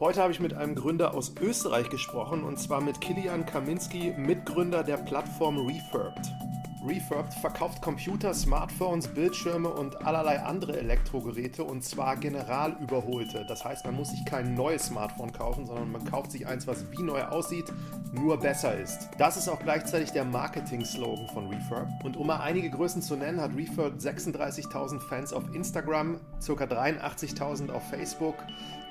Heute habe ich mit einem Gründer aus Österreich gesprochen und zwar mit Kilian Kaminski, Mitgründer der Plattform Refurbed. Refurbed verkauft Computer, Smartphones, Bildschirme und allerlei andere Elektrogeräte und zwar general überholte. Das heißt, man muss sich kein neues Smartphone kaufen, sondern man kauft sich eins, was wie neu aussieht, nur besser ist. Das ist auch gleichzeitig der Marketing-Slogan von Refurbed. Und um mal einige Größen zu nennen, hat Refurbed 36.000 Fans auf Instagram, ca. 83.000 auf Facebook,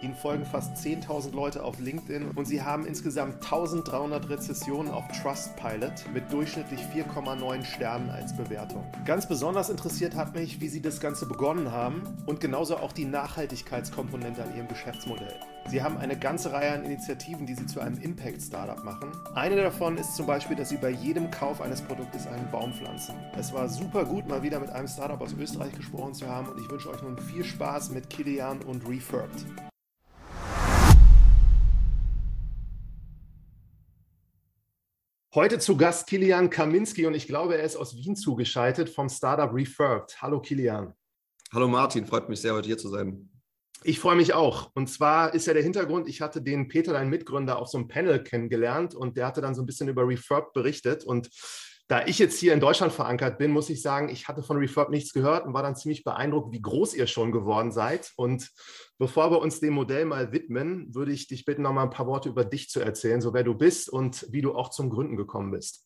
Ihnen folgen fast 10.000 Leute auf LinkedIn und Sie haben insgesamt 1.300 Rezessionen auf Trustpilot mit durchschnittlich 4,9 Sternen als Bewertung. Ganz besonders interessiert hat mich, wie Sie das Ganze begonnen haben und genauso auch die Nachhaltigkeitskomponente an Ihrem Geschäftsmodell. Sie haben eine ganze Reihe an Initiativen, die Sie zu einem Impact-Startup machen. Eine davon ist zum Beispiel, dass Sie bei jedem Kauf eines Produktes einen Baum pflanzen. Es war super gut, mal wieder mit einem Startup aus Österreich gesprochen zu haben und ich wünsche euch nun viel Spaß mit Kilian und Refurbed. Heute zu Gast Kilian Kaminski und ich glaube, er ist aus Wien zugeschaltet vom Startup Refurbed. Hallo Kilian. Hallo Martin, freut mich sehr, heute hier zu sein. Ich freue mich auch. Und zwar ist ja der Hintergrund, ich hatte den Peter, deinen Mitgründer, auf so einem Panel kennengelernt und der hatte dann so ein bisschen über Refurbed berichtet und da ich jetzt hier in Deutschland verankert bin, muss ich sagen, ich hatte von Refurb nichts gehört und war dann ziemlich beeindruckt, wie groß ihr schon geworden seid. Und bevor wir uns dem Modell mal widmen, würde ich dich bitten, noch mal ein paar Worte über dich zu erzählen, so wer du bist und wie du auch zum Gründen gekommen bist.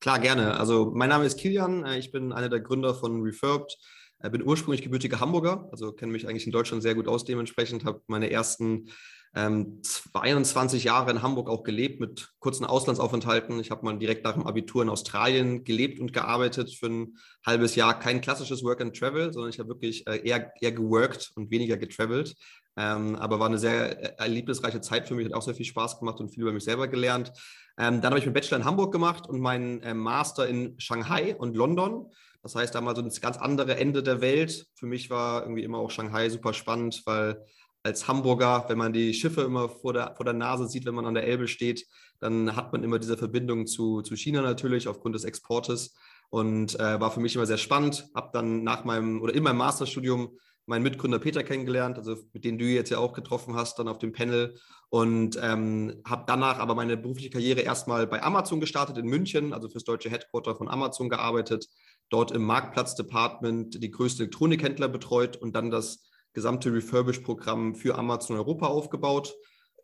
Klar, gerne. Also mein Name ist Kilian, äh, ich bin einer der Gründer von Refurbed. Äh, bin ursprünglich gebürtiger Hamburger, also kenne mich eigentlich in Deutschland sehr gut aus dementsprechend, habe meine ersten ähm, 22 Jahre in Hamburg auch gelebt mit kurzen Auslandsaufenthalten. Ich habe mal direkt nach dem Abitur in Australien gelebt und gearbeitet für ein halbes Jahr. Kein klassisches Work and Travel, sondern ich habe wirklich äh, eher, eher geworkt und weniger getravelt. Ähm, aber war eine sehr äh, erlebnisreiche Zeit für mich, hat auch sehr viel Spaß gemacht und viel über mich selber gelernt. Ähm, dann habe ich meinen Bachelor in Hamburg gemacht und meinen äh, Master in Shanghai und London. Das heißt, da mal so das ganz andere Ende der Welt. Für mich war irgendwie immer auch Shanghai super spannend, weil als Hamburger, wenn man die Schiffe immer vor der, vor der Nase sieht, wenn man an der Elbe steht, dann hat man immer diese Verbindung zu, zu China natürlich aufgrund des Exportes und äh, war für mich immer sehr spannend. Habe dann nach meinem oder in meinem Masterstudium meinen Mitgründer Peter kennengelernt, also mit dem du jetzt ja auch getroffen hast, dann auf dem Panel und ähm, habe danach aber meine berufliche Karriere erstmal bei Amazon gestartet in München, also fürs deutsche Headquarter von Amazon gearbeitet, dort im Marktplatz-Department die größten Elektronikhändler betreut und dann das gesamte Refurbish-Programm für Amazon Europa aufgebaut.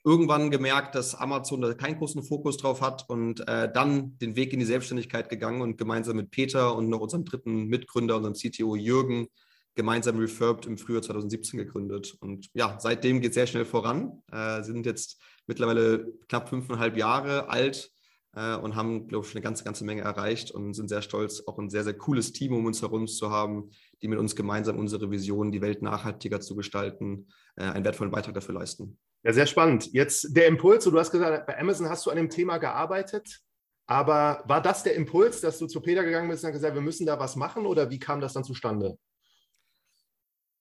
Irgendwann gemerkt, dass Amazon da keinen großen Fokus drauf hat und äh, dann den Weg in die Selbstständigkeit gegangen und gemeinsam mit Peter und noch unserem dritten Mitgründer, unserem CTO Jürgen, gemeinsam Refurbed im Frühjahr 2017 gegründet. Und ja, seitdem geht es sehr schnell voran. Äh, sind jetzt mittlerweile knapp fünfeinhalb Jahre alt äh, und haben, glaube ich, eine ganze, ganze Menge erreicht und sind sehr stolz, auch ein sehr, sehr cooles Team um uns herum zu haben, die mit uns gemeinsam unsere Vision, die Welt nachhaltiger zu gestalten, äh, einen wertvollen Beitrag dafür leisten. Ja, sehr spannend. Jetzt der Impuls, du hast gesagt, bei Amazon hast du an dem Thema gearbeitet. Aber war das der Impuls, dass du zu Peter gegangen bist und gesagt, wir müssen da was machen oder wie kam das dann zustande?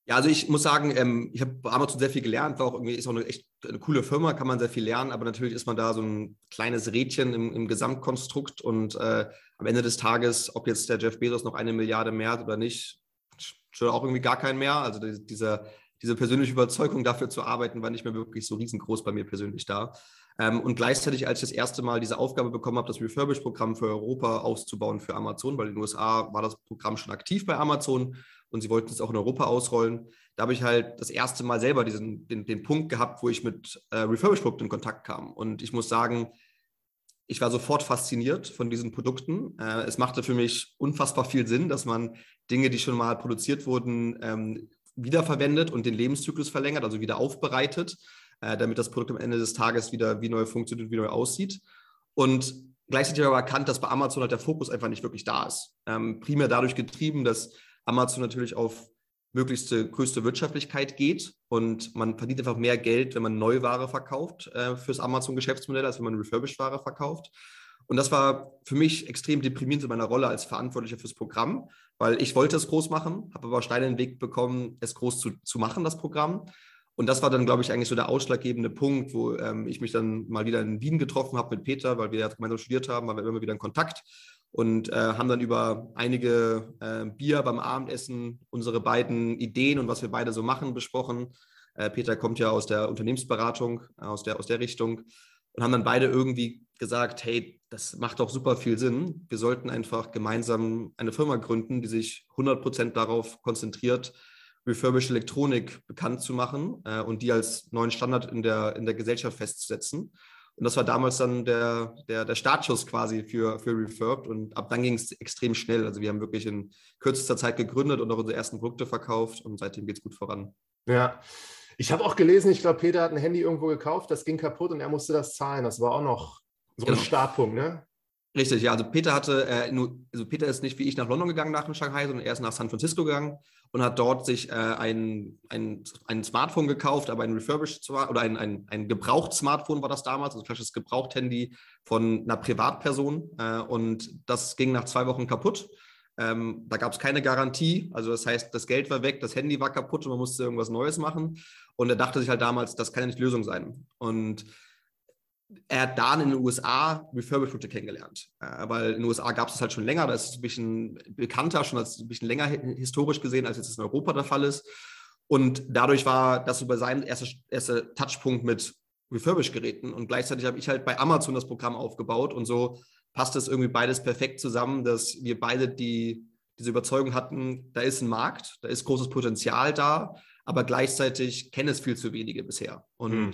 Ja, also ich muss sagen, ähm, ich habe bei Amazon sehr viel gelernt, war auch irgendwie, ist auch eine echt eine coole Firma, kann man sehr viel lernen, aber natürlich ist man da so ein kleines Rädchen im, im Gesamtkonstrukt und äh, am Ende des Tages, ob jetzt der Jeff Bezos noch eine Milliarde mehr hat oder nicht, schon auch irgendwie gar keinen mehr. Also die, diese, diese persönliche Überzeugung dafür zu arbeiten, war nicht mehr wirklich so riesengroß bei mir persönlich da. Ähm, und gleichzeitig, als ich das erste Mal diese Aufgabe bekommen habe, das Refurbish-Programm für Europa auszubauen für Amazon, weil in den USA war das Programm schon aktiv bei Amazon und sie wollten es auch in Europa ausrollen. Da habe ich halt das erste Mal selber diesen, den, den Punkt gehabt, wo ich mit äh, Refurbished-Produkten in Kontakt kam. Und ich muss sagen, ich war sofort fasziniert von diesen Produkten. Äh, es machte für mich unfassbar viel Sinn, dass man Dinge, die schon mal produziert wurden, ähm, wiederverwendet und den Lebenszyklus verlängert, also wieder aufbereitet, äh, damit das Produkt am Ende des Tages wieder wie neu funktioniert, wie neu aussieht. Und gleichzeitig habe ich aber erkannt, dass bei Amazon halt der Fokus einfach nicht wirklich da ist. Ähm, primär dadurch getrieben, dass Amazon natürlich auf möglichste größte Wirtschaftlichkeit geht und man verdient einfach mehr Geld, wenn man Neuware verkauft äh, fürs Amazon-Geschäftsmodell, als wenn man Refurbished-Ware verkauft. Und das war für mich extrem deprimierend in meiner Rolle als Verantwortlicher fürs Programm, weil ich wollte es groß machen, habe aber Steine in den Weg bekommen, es groß zu, zu machen, das Programm. Und das war dann, glaube ich, eigentlich so der ausschlaggebende Punkt, wo ähm, ich mich dann mal wieder in Wien getroffen habe mit Peter, weil wir ja gemeinsam studiert haben, waren wir immer wieder in Kontakt und äh, haben dann über einige äh, Bier beim Abendessen unsere beiden Ideen und was wir beide so machen besprochen. Äh, Peter kommt ja aus der Unternehmensberatung, aus der, aus der Richtung und haben dann beide irgendwie gesagt, hey, das macht doch super viel Sinn. Wir sollten einfach gemeinsam eine Firma gründen, die sich 100% darauf konzentriert, refurbished Elektronik bekannt zu machen äh, und die als neuen Standard in der, in der Gesellschaft festzusetzen. Und das war damals dann der, der, der Startschuss quasi für, für Refurbed. Und ab dann ging es extrem schnell. Also wir haben wirklich in kürzester Zeit gegründet und auch unsere ersten Produkte verkauft und seitdem geht es gut voran. Ja, ich habe auch gelesen, ich glaube, Peter hat ein Handy irgendwo gekauft, das ging kaputt und er musste das zahlen. Das war auch noch so genau. ein Startpunkt, ne? Richtig, ja. Also Peter hatte, äh, nur, also Peter ist nicht wie ich nach London gegangen nach Shanghai, sondern er ist nach San Francisco gegangen und hat dort sich äh, ein, ein, ein Smartphone gekauft, aber ein refurbished oder ein, ein, ein gebraucht Smartphone war das damals, also klassisches Gebraucht-Handy von einer Privatperson. Äh, und das ging nach zwei Wochen kaputt. Ähm, da gab es keine Garantie. Also das heißt, das Geld war weg, das Handy war kaputt und man musste irgendwas Neues machen. Und er dachte sich halt damals, das kann ja nicht Lösung sein. Und er hat da in den USA Refurbished-Produkte kennengelernt. Äh, weil in den USA gab es das halt schon länger, da ist es ein bisschen bekannter, schon als ein bisschen länger historisch gesehen, als jetzt in Europa der Fall ist. Und dadurch war das über sein erster erste Touchpunkt mit Refurbished-Geräten. Und gleichzeitig habe ich halt bei Amazon das Programm aufgebaut und so passt es irgendwie beides perfekt zusammen, dass wir beide die, diese Überzeugung hatten, da ist ein Markt, da ist großes Potenzial da, aber gleichzeitig kennen es viel zu wenige bisher. Und hm.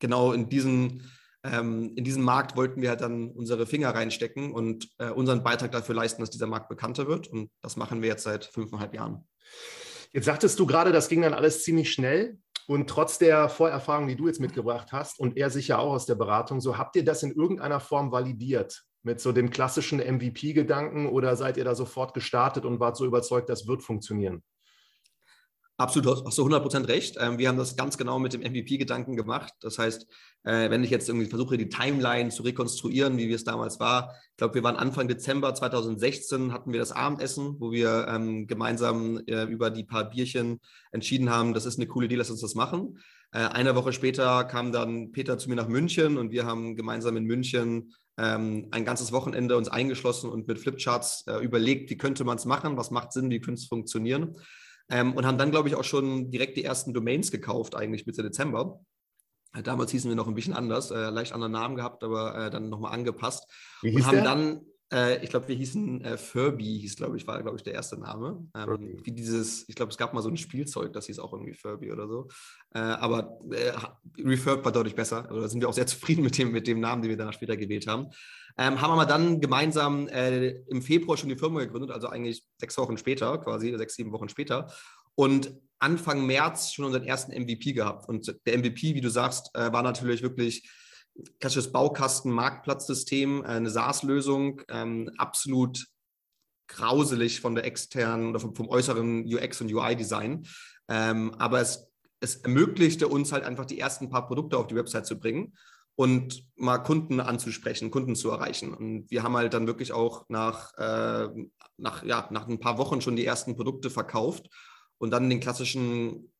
genau in diesen ähm, in diesen Markt wollten wir halt dann unsere Finger reinstecken und äh, unseren Beitrag dafür leisten, dass dieser Markt bekannter wird. Und das machen wir jetzt seit fünfeinhalb Jahren. Jetzt sagtest du gerade, das ging dann alles ziemlich schnell. Und trotz der Vorerfahrung, die du jetzt mitgebracht hast und er sicher auch aus der Beratung, so habt ihr das in irgendeiner Form validiert mit so dem klassischen MVP-Gedanken oder seid ihr da sofort gestartet und wart so überzeugt, das wird funktionieren? Absolut, hast du 100% recht. Ähm, wir haben das ganz genau mit dem MVP-Gedanken gemacht. Das heißt, äh, wenn ich jetzt irgendwie versuche, die Timeline zu rekonstruieren, wie es damals war, ich glaube, wir waren Anfang Dezember 2016, hatten wir das Abendessen, wo wir ähm, gemeinsam äh, über die paar Bierchen entschieden haben, das ist eine coole Idee, lass uns das machen. Äh, eine Woche später kam dann Peter zu mir nach München und wir haben gemeinsam in München ähm, ein ganzes Wochenende uns eingeschlossen und mit Flipcharts überlegt, wie könnte man es machen, was macht Sinn, wie könnte es funktionieren. Ähm, und haben dann, glaube ich, auch schon direkt die ersten Domains gekauft, eigentlich Mitte Dezember. Äh, damals hießen wir noch ein bisschen anders, äh, leicht anderen Namen gehabt, aber äh, dann nochmal angepasst. Wie hieß und haben der? dann, äh, ich glaube, wir hießen äh, Furby, hieß, glaube ich, war, glaube ich, der erste Name. Ähm, wie dieses, ich glaube, es gab mal so ein Spielzeug, das hieß auch irgendwie Furby oder so. Äh, aber Refurb war deutlich besser. Also da sind wir auch sehr zufrieden mit dem, mit dem Namen, den wir danach später gewählt haben. Ähm, haben wir dann gemeinsam äh, im Februar schon die Firma gegründet, also eigentlich sechs Wochen später, quasi sechs, sieben Wochen später. Und Anfang März schon unseren ersten MVP gehabt. Und der MVP, wie du sagst, äh, war natürlich wirklich klassisches Baukasten-Marktplatzsystem, äh, eine SaaS-Lösung, ähm, absolut grauselig von der externen oder vom, vom äußeren UX und UI-Design. Ähm, aber es, es ermöglichte uns halt einfach die ersten paar Produkte auf die Website zu bringen und mal Kunden anzusprechen, Kunden zu erreichen. Und wir haben halt dann wirklich auch nach, äh, nach, ja, nach ein paar Wochen schon die ersten Produkte verkauft und dann den klassischen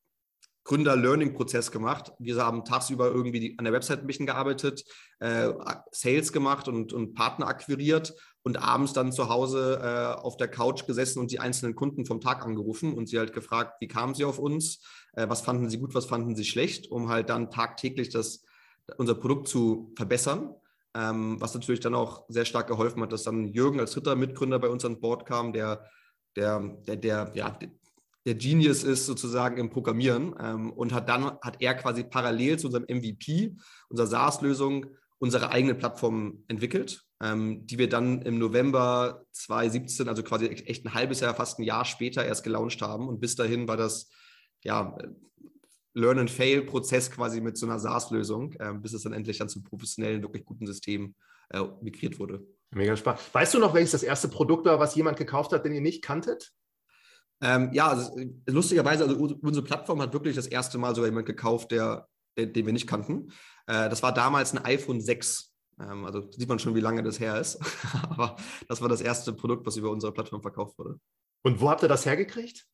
Gründer-Learning-Prozess gemacht. Wir haben tagsüber irgendwie die, an der Website ein bisschen gearbeitet, äh, Sales gemacht und, und Partner akquiriert und abends dann zu Hause äh, auf der Couch gesessen und die einzelnen Kunden vom Tag angerufen und sie halt gefragt, wie kamen sie auf uns, äh, was fanden sie gut, was fanden sie schlecht, um halt dann tagtäglich das unser Produkt zu verbessern. Ähm, was natürlich dann auch sehr stark geholfen hat, dass dann Jürgen als dritter Mitgründer bei uns an Bord kam, der, der, der, der, ja, der Genius ist sozusagen im Programmieren ähm, und hat dann hat er quasi parallel zu unserem MVP, unserer SaaS-Lösung, unsere eigene Plattform entwickelt, ähm, die wir dann im November 2017, also quasi echt ein halbes Jahr, fast ein Jahr später erst gelauncht haben. Und bis dahin war das ja Learn-and-Fail-Prozess quasi mit so einer SaaS-Lösung, äh, bis es dann endlich dann zum professionellen, wirklich guten System äh, migriert wurde. Mega spannend. Weißt du noch, welches das erste Produkt war, was jemand gekauft hat, den ihr nicht kanntet? Ähm, ja, also, lustigerweise, also unsere Plattform hat wirklich das erste Mal sogar jemand gekauft, der, der den wir nicht kannten. Äh, das war damals ein iPhone 6. Ähm, also sieht man schon, wie lange das her ist. Aber das war das erste Produkt, was über unsere Plattform verkauft wurde. Und wo habt ihr das hergekriegt?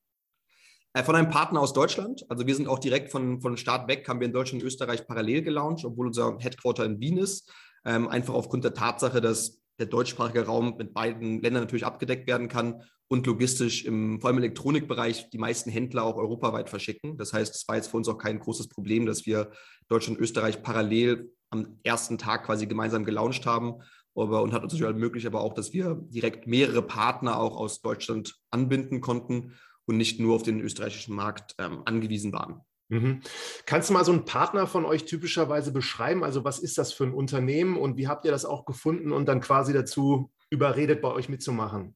Äh, von einem Partner aus Deutschland. Also wir sind auch direkt von, von Start weg, haben wir in Deutschland und Österreich parallel gelauncht, obwohl unser Headquarter in Wien ist. Ähm, einfach aufgrund der Tatsache, dass der deutschsprachige Raum mit beiden Ländern natürlich abgedeckt werden kann und logistisch im, vor allem im Elektronikbereich, die meisten Händler auch europaweit verschicken. Das heißt, es war jetzt für uns auch kein großes Problem, dass wir Deutschland und Österreich parallel am ersten Tag quasi gemeinsam gelauncht haben. Aber, und hat uns natürlich möglich, aber auch, dass wir direkt mehrere Partner auch aus Deutschland anbinden konnten und nicht nur auf den österreichischen Markt ähm, angewiesen waren. Mhm. Kannst du mal so einen Partner von euch typischerweise beschreiben? Also was ist das für ein Unternehmen und wie habt ihr das auch gefunden und dann quasi dazu überredet, bei euch mitzumachen?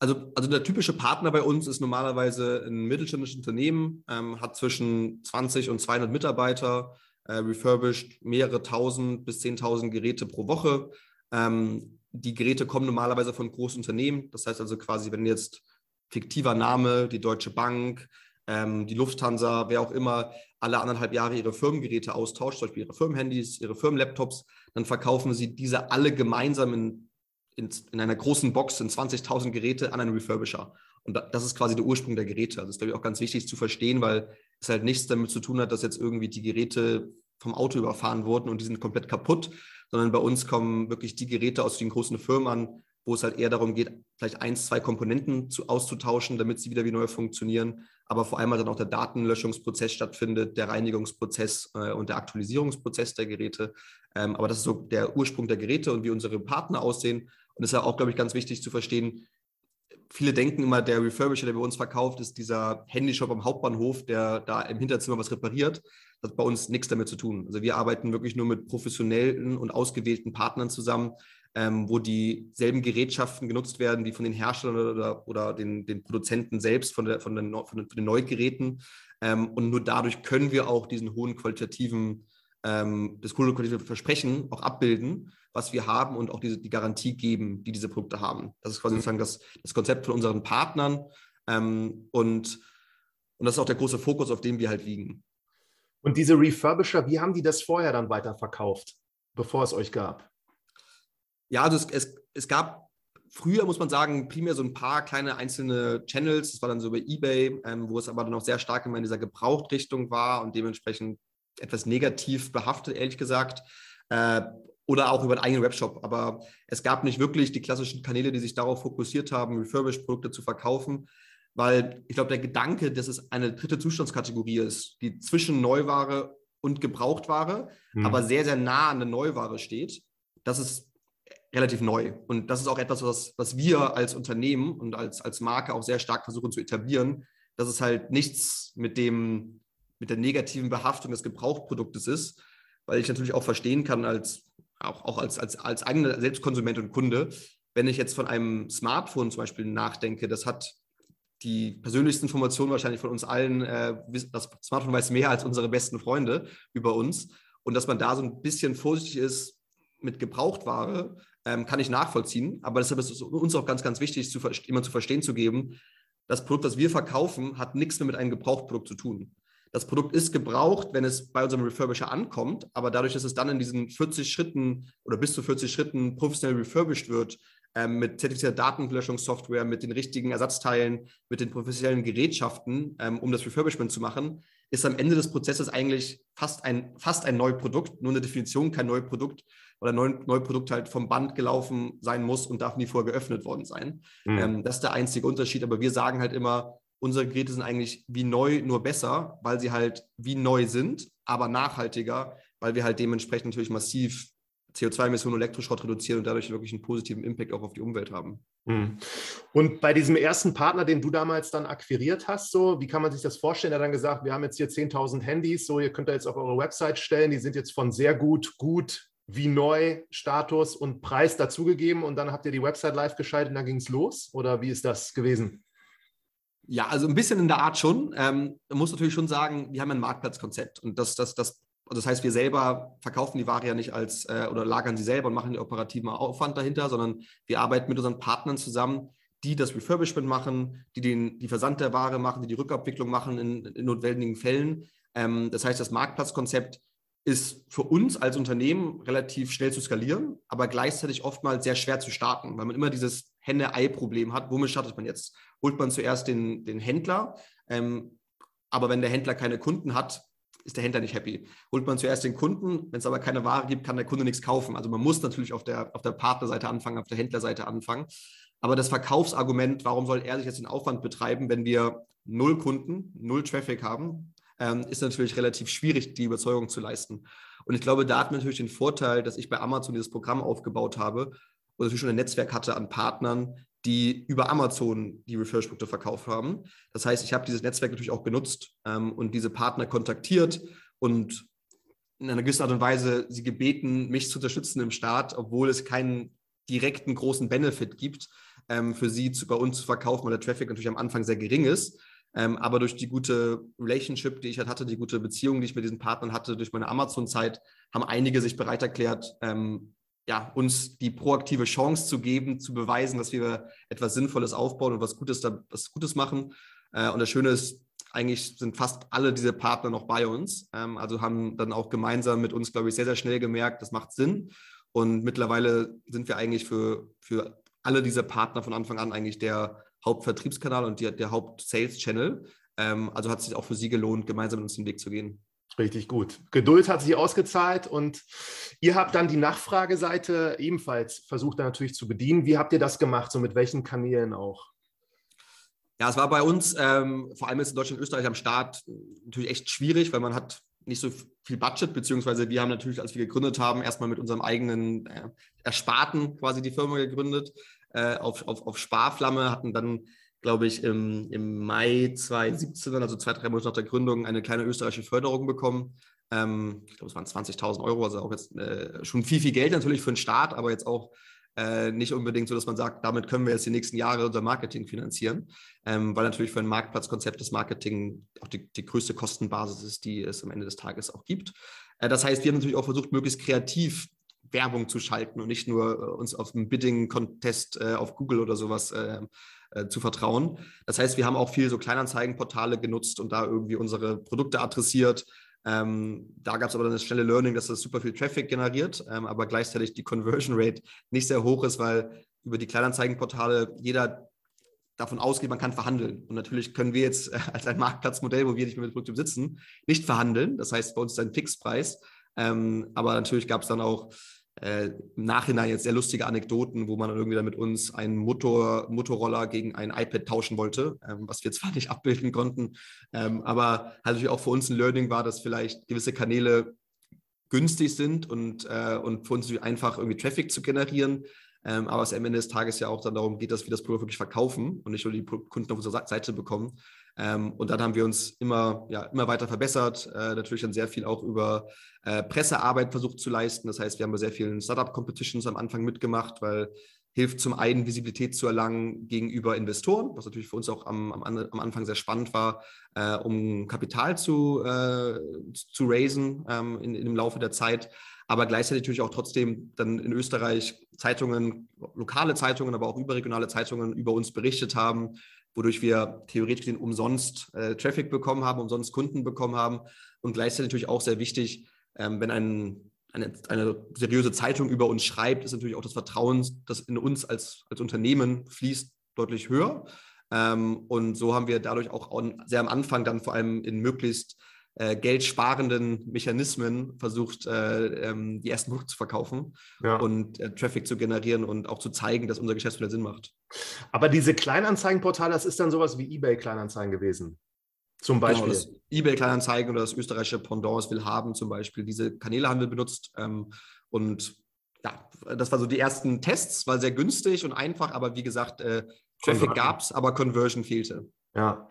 Also, also der typische Partner bei uns ist normalerweise ein mittelständisches Unternehmen, ähm, hat zwischen 20 und 200 Mitarbeiter, äh, refurbished mehrere tausend bis zehntausend Geräte pro Woche. Ähm, die Geräte kommen normalerweise von großen Unternehmen. Das heißt also quasi, wenn jetzt fiktiver Name, die Deutsche Bank, ähm, die Lufthansa, wer auch immer, alle anderthalb Jahre ihre Firmengeräte austauscht, zum Beispiel ihre Firmenhandys, ihre Firmenlaptops, dann verkaufen sie diese alle gemeinsam in, in, in einer großen Box in 20.000 Geräte an einen Refurbisher. Und das ist quasi der Ursprung der Geräte. Also das ist, glaube ich, auch ganz wichtig zu verstehen, weil es halt nichts damit zu tun hat, dass jetzt irgendwie die Geräte vom Auto überfahren wurden und die sind komplett kaputt, sondern bei uns kommen wirklich die Geräte aus den großen Firmen an, wo es halt eher darum geht, vielleicht eins, zwei Komponenten zu, auszutauschen, damit sie wieder wie neu funktionieren. Aber vor allem halt dann auch der Datenlöschungsprozess stattfindet, der Reinigungsprozess äh, und der Aktualisierungsprozess der Geräte. Ähm, aber das ist so der Ursprung der Geräte und wie unsere Partner aussehen. Und es ist ja auch, glaube ich, ganz wichtig zu verstehen, viele denken immer, der Refurbisher, der bei uns verkauft, ist dieser Handyshop am Hauptbahnhof, der da im Hinterzimmer was repariert. Das hat bei uns nichts damit zu tun. Also wir arbeiten wirklich nur mit professionellen und ausgewählten Partnern zusammen, ähm, wo dieselben Gerätschaften genutzt werden wie von den Herstellern oder, oder den, den Produzenten selbst von, der, von, den, von den Neugeräten. Ähm, und nur dadurch können wir auch diesen hohen qualitativen, ähm, das qualitative Versprechen auch abbilden, was wir haben und auch diese, die Garantie geben, die diese Produkte haben. Das ist quasi mhm. sozusagen das, das Konzept von unseren Partnern. Ähm, und, und das ist auch der große Fokus, auf dem wir halt liegen. Und diese Refurbisher, wie haben die das vorher dann weiterverkauft, bevor es euch gab? Ja, also es, es, es gab früher, muss man sagen, primär so ein paar kleine einzelne Channels. Das war dann so über Ebay, ähm, wo es aber dann auch sehr stark immer in dieser Gebrauchtrichtung war und dementsprechend etwas negativ behaftet, ehrlich gesagt. Äh, oder auch über einen eigenen Webshop. Aber es gab nicht wirklich die klassischen Kanäle, die sich darauf fokussiert haben, Refurbished-Produkte zu verkaufen. Weil ich glaube, der Gedanke, dass es eine dritte Zustandskategorie ist, die zwischen Neuware und Gebrauchtware, mhm. aber sehr, sehr nah an der Neuware steht, das ist relativ neu. Und das ist auch etwas, was, was wir als Unternehmen und als, als Marke auch sehr stark versuchen zu etablieren, dass es halt nichts mit dem, mit der negativen Behaftung des Gebrauchproduktes ist, weil ich natürlich auch verstehen kann, als, auch, auch als, als, als eigener Selbstkonsument und Kunde, wenn ich jetzt von einem Smartphone zum Beispiel nachdenke, das hat die persönlichsten Informationen wahrscheinlich von uns allen, äh, das Smartphone weiß mehr als unsere besten Freunde über uns. Und dass man da so ein bisschen vorsichtig ist mit Gebrauchtware, ähm, kann ich nachvollziehen. Aber deshalb ist es uns auch ganz, ganz wichtig, zu, immer zu verstehen zu geben, das Produkt, das wir verkaufen, hat nichts mehr mit einem Gebrauchtprodukt zu tun. Das Produkt ist gebraucht, wenn es bei unserem Refurbisher ankommt, aber dadurch, dass es dann in diesen 40 Schritten oder bis zu 40 Schritten professionell refurbished wird, ähm, mit zertifizierter Datenlöschungssoftware, mit den richtigen Ersatzteilen, mit den professionellen Gerätschaften, ähm, um das Refurbishment zu machen, ist am Ende des Prozesses eigentlich fast ein, fast ein neues Produkt, nur eine Definition kein neues Produkt, weil ein neues neue Produkt halt vom Band gelaufen sein muss und darf nie vorher geöffnet worden sein. Mhm. Ähm, das ist der einzige Unterschied, aber wir sagen halt immer, unsere Geräte sind eigentlich wie neu, nur besser, weil sie halt wie neu sind, aber nachhaltiger, weil wir halt dementsprechend natürlich massiv CO2-Emissionen und Elektroschrott reduzieren und dadurch wirklich einen positiven Impact auch auf die Umwelt haben. Mhm. Und bei diesem ersten Partner, den du damals dann akquiriert hast, so, wie kann man sich das vorstellen? Er hat dann gesagt, wir haben jetzt hier 10.000 Handys, so, ihr könnt da jetzt auf eure Website stellen, die sind jetzt von sehr gut, gut, wie neu, Status und Preis dazugegeben und dann habt ihr die Website live geschaltet und dann ging es los? Oder wie ist das gewesen? Ja, also ein bisschen in der Art schon. Ähm, man muss natürlich schon sagen, wir haben ein Marktplatzkonzept und das, das, das also das heißt, wir selber verkaufen die Ware ja nicht als äh, oder lagern sie selber und machen den operativen Aufwand dahinter, sondern wir arbeiten mit unseren Partnern zusammen, die das Refurbishment machen, die den die Versand der Ware machen, die die Rückabwicklung machen in, in notwendigen Fällen. Ähm, das heißt, das Marktplatzkonzept ist für uns als Unternehmen relativ schnell zu skalieren, aber gleichzeitig oftmals sehr schwer zu starten, weil man immer dieses Henne-Ei-Problem hat. Womit startet man jetzt? Holt man zuerst den, den Händler, ähm, aber wenn der Händler keine Kunden hat, ist der Händler nicht happy. Holt man zuerst den Kunden, wenn es aber keine Ware gibt, kann der Kunde nichts kaufen. Also man muss natürlich auf der, auf der Partnerseite anfangen, auf der Händlerseite anfangen. Aber das Verkaufsargument, warum soll er sich jetzt den Aufwand betreiben, wenn wir null Kunden, null Traffic haben, ähm, ist natürlich relativ schwierig, die Überzeugung zu leisten. Und ich glaube, da hat man natürlich den Vorteil, dass ich bei Amazon dieses Programm aufgebaut habe und natürlich schon ein Netzwerk hatte an Partnern, die über Amazon die Refurbished-Produkte verkauft haben. Das heißt, ich habe dieses Netzwerk natürlich auch genutzt ähm, und diese Partner kontaktiert und in einer gewissen Art und Weise sie gebeten, mich zu unterstützen im Start, obwohl es keinen direkten großen Benefit gibt, ähm, für sie zu, bei uns zu verkaufen, weil der Traffic natürlich am Anfang sehr gering ist. Ähm, aber durch die gute Relationship, die ich halt hatte, die gute Beziehung, die ich mit diesen Partnern hatte, durch meine Amazon-Zeit, haben einige sich bereit erklärt, ähm, ja, uns die proaktive Chance zu geben, zu beweisen, dass wir etwas Sinnvolles aufbauen und was Gutes, da, was Gutes machen. Äh, und das Schöne ist, eigentlich sind fast alle diese Partner noch bei uns. Ähm, also haben dann auch gemeinsam mit uns, glaube ich, sehr, sehr schnell gemerkt, das macht Sinn. Und mittlerweile sind wir eigentlich für, für alle diese Partner von Anfang an eigentlich der Hauptvertriebskanal und die, der Haupt-Sales-Channel. Ähm, also hat es sich auch für sie gelohnt, gemeinsam mit uns den Weg zu gehen. Richtig gut. Geduld hat sich ausgezahlt und ihr habt dann die Nachfrageseite ebenfalls versucht natürlich zu bedienen. Wie habt ihr das gemacht? So mit welchen Kanälen auch? Ja, es war bei uns, ähm, vor allem jetzt in Deutschland und Österreich am Start, natürlich echt schwierig, weil man hat nicht so viel Budget, beziehungsweise wir haben natürlich, als wir gegründet haben, erstmal mit unserem eigenen äh, Ersparten quasi die Firma gegründet, äh, auf, auf, auf Sparflamme, hatten dann glaube ich, im, im Mai 2017, also zwei, drei Monate nach der Gründung, eine kleine österreichische Förderung bekommen. Ähm, ich glaube, es waren 20.000 Euro, also auch jetzt äh, schon viel, viel Geld natürlich für den Start, aber jetzt auch äh, nicht unbedingt so, dass man sagt, damit können wir jetzt die nächsten Jahre unser Marketing finanzieren, ähm, weil natürlich für ein Marktplatzkonzept das Marketing auch die, die größte Kostenbasis ist, die es am Ende des Tages auch gibt. Äh, das heißt, wir haben natürlich auch versucht, möglichst kreativ Werbung zu schalten und nicht nur äh, uns auf einen Bidding-Contest äh, auf Google oder sowas äh, zu vertrauen. Das heißt, wir haben auch viel so Kleinanzeigenportale genutzt und da irgendwie unsere Produkte adressiert. Ähm, da gab es aber dann das schnelle Learning, dass das super viel Traffic generiert, ähm, aber gleichzeitig die Conversion Rate nicht sehr hoch ist, weil über die Kleinanzeigenportale jeder davon ausgeht, man kann verhandeln. Und natürlich können wir jetzt äh, als ein Marktplatzmodell, wo wir nicht mehr mit Produkten sitzen, nicht verhandeln. Das heißt, bei uns ist ein Fixpreis. Ähm, aber natürlich gab es dann auch äh, im Nachhinein jetzt sehr lustige Anekdoten, wo man irgendwie dann mit uns einen Motor, Motorroller gegen ein iPad tauschen wollte, ähm, was wir zwar nicht abbilden konnten, ähm, aber halt natürlich auch für uns ein Learning war, dass vielleicht gewisse Kanäle günstig sind und, äh, und für uns einfach irgendwie Traffic zu generieren. Ähm, aber es am Ende des Tages ja auch dann darum geht, dass wir das Produkt wirklich verkaufen und nicht nur die Kunden auf unserer Seite bekommen. Ähm, und dann haben wir uns immer, ja, immer weiter verbessert, äh, natürlich dann sehr viel auch über äh, Pressearbeit versucht zu leisten. Das heißt, wir haben bei sehr vielen Startup-Competitions am Anfang mitgemacht, weil hilft zum einen Visibilität zu erlangen gegenüber Investoren, was natürlich für uns auch am, am, am Anfang sehr spannend war, äh, um Kapital zu, äh, zu raisen ähm, in, in dem Laufe der Zeit aber gleichzeitig natürlich auch trotzdem dann in Österreich Zeitungen, lokale Zeitungen, aber auch überregionale Zeitungen über uns berichtet haben, wodurch wir theoretisch den umsonst äh, Traffic bekommen haben, umsonst Kunden bekommen haben und gleichzeitig natürlich auch sehr wichtig, ähm, wenn ein, eine, eine, seriöse Zeitung über uns schreibt, ist natürlich auch das Vertrauen, das in uns als, als Unternehmen fließt, deutlich höher. Ähm, und so haben wir dadurch auch sehr am Anfang dann vor allem in möglichst äh, geldsparenden Mechanismen versucht, äh, ähm, die ersten Produkte zu verkaufen ja. und äh, Traffic zu generieren und auch zu zeigen, dass unser Geschäftsmodell Sinn macht. Aber diese Kleinanzeigenportale, das ist dann sowas wie eBay-Kleinanzeigen gewesen. Zum genau, Beispiel. Genau, eBay-Kleinanzeigen oder das österreichische Pendant will haben zum Beispiel. Diese Kanäle haben wir benutzt ähm, und ja, das war so die ersten Tests, war sehr günstig und einfach, aber wie gesagt, äh, Traffic gab es, aber Conversion fehlte. Ja.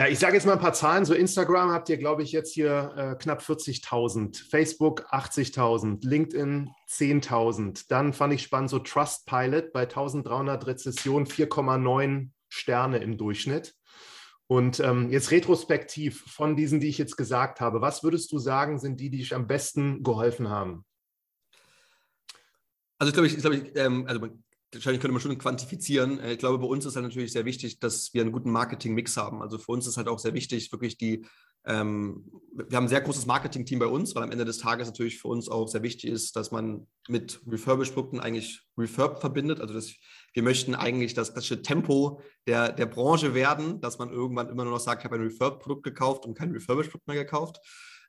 Ja, ich sage jetzt mal ein paar Zahlen. So Instagram habt ihr, glaube ich, jetzt hier äh, knapp 40.000, Facebook 80.000, LinkedIn 10.000. Dann fand ich spannend so Trustpilot bei 1.300 Rezessionen 4,9 Sterne im Durchschnitt. Und ähm, jetzt retrospektiv von diesen, die ich jetzt gesagt habe, was würdest du sagen, sind die, die dich am besten geholfen haben? Also, ich glaube, ich, glaube ich ähm, also wahrscheinlich könnte man schon quantifizieren. Äh, ich glaube, bei uns ist halt natürlich sehr wichtig, dass wir einen guten Marketing-Mix haben. Also für uns ist halt auch sehr wichtig, wirklich die, ähm, wir haben ein sehr großes Marketing-Team bei uns, weil am Ende des Tages natürlich für uns auch sehr wichtig ist, dass man mit Refurbished-Produkten eigentlich Refurb verbindet. Also das, wir möchten eigentlich das klassische Tempo der, der Branche werden, dass man irgendwann immer nur noch sagt, ich habe ein Refurb-Produkt gekauft und kein Refurbished-Produkt mehr gekauft.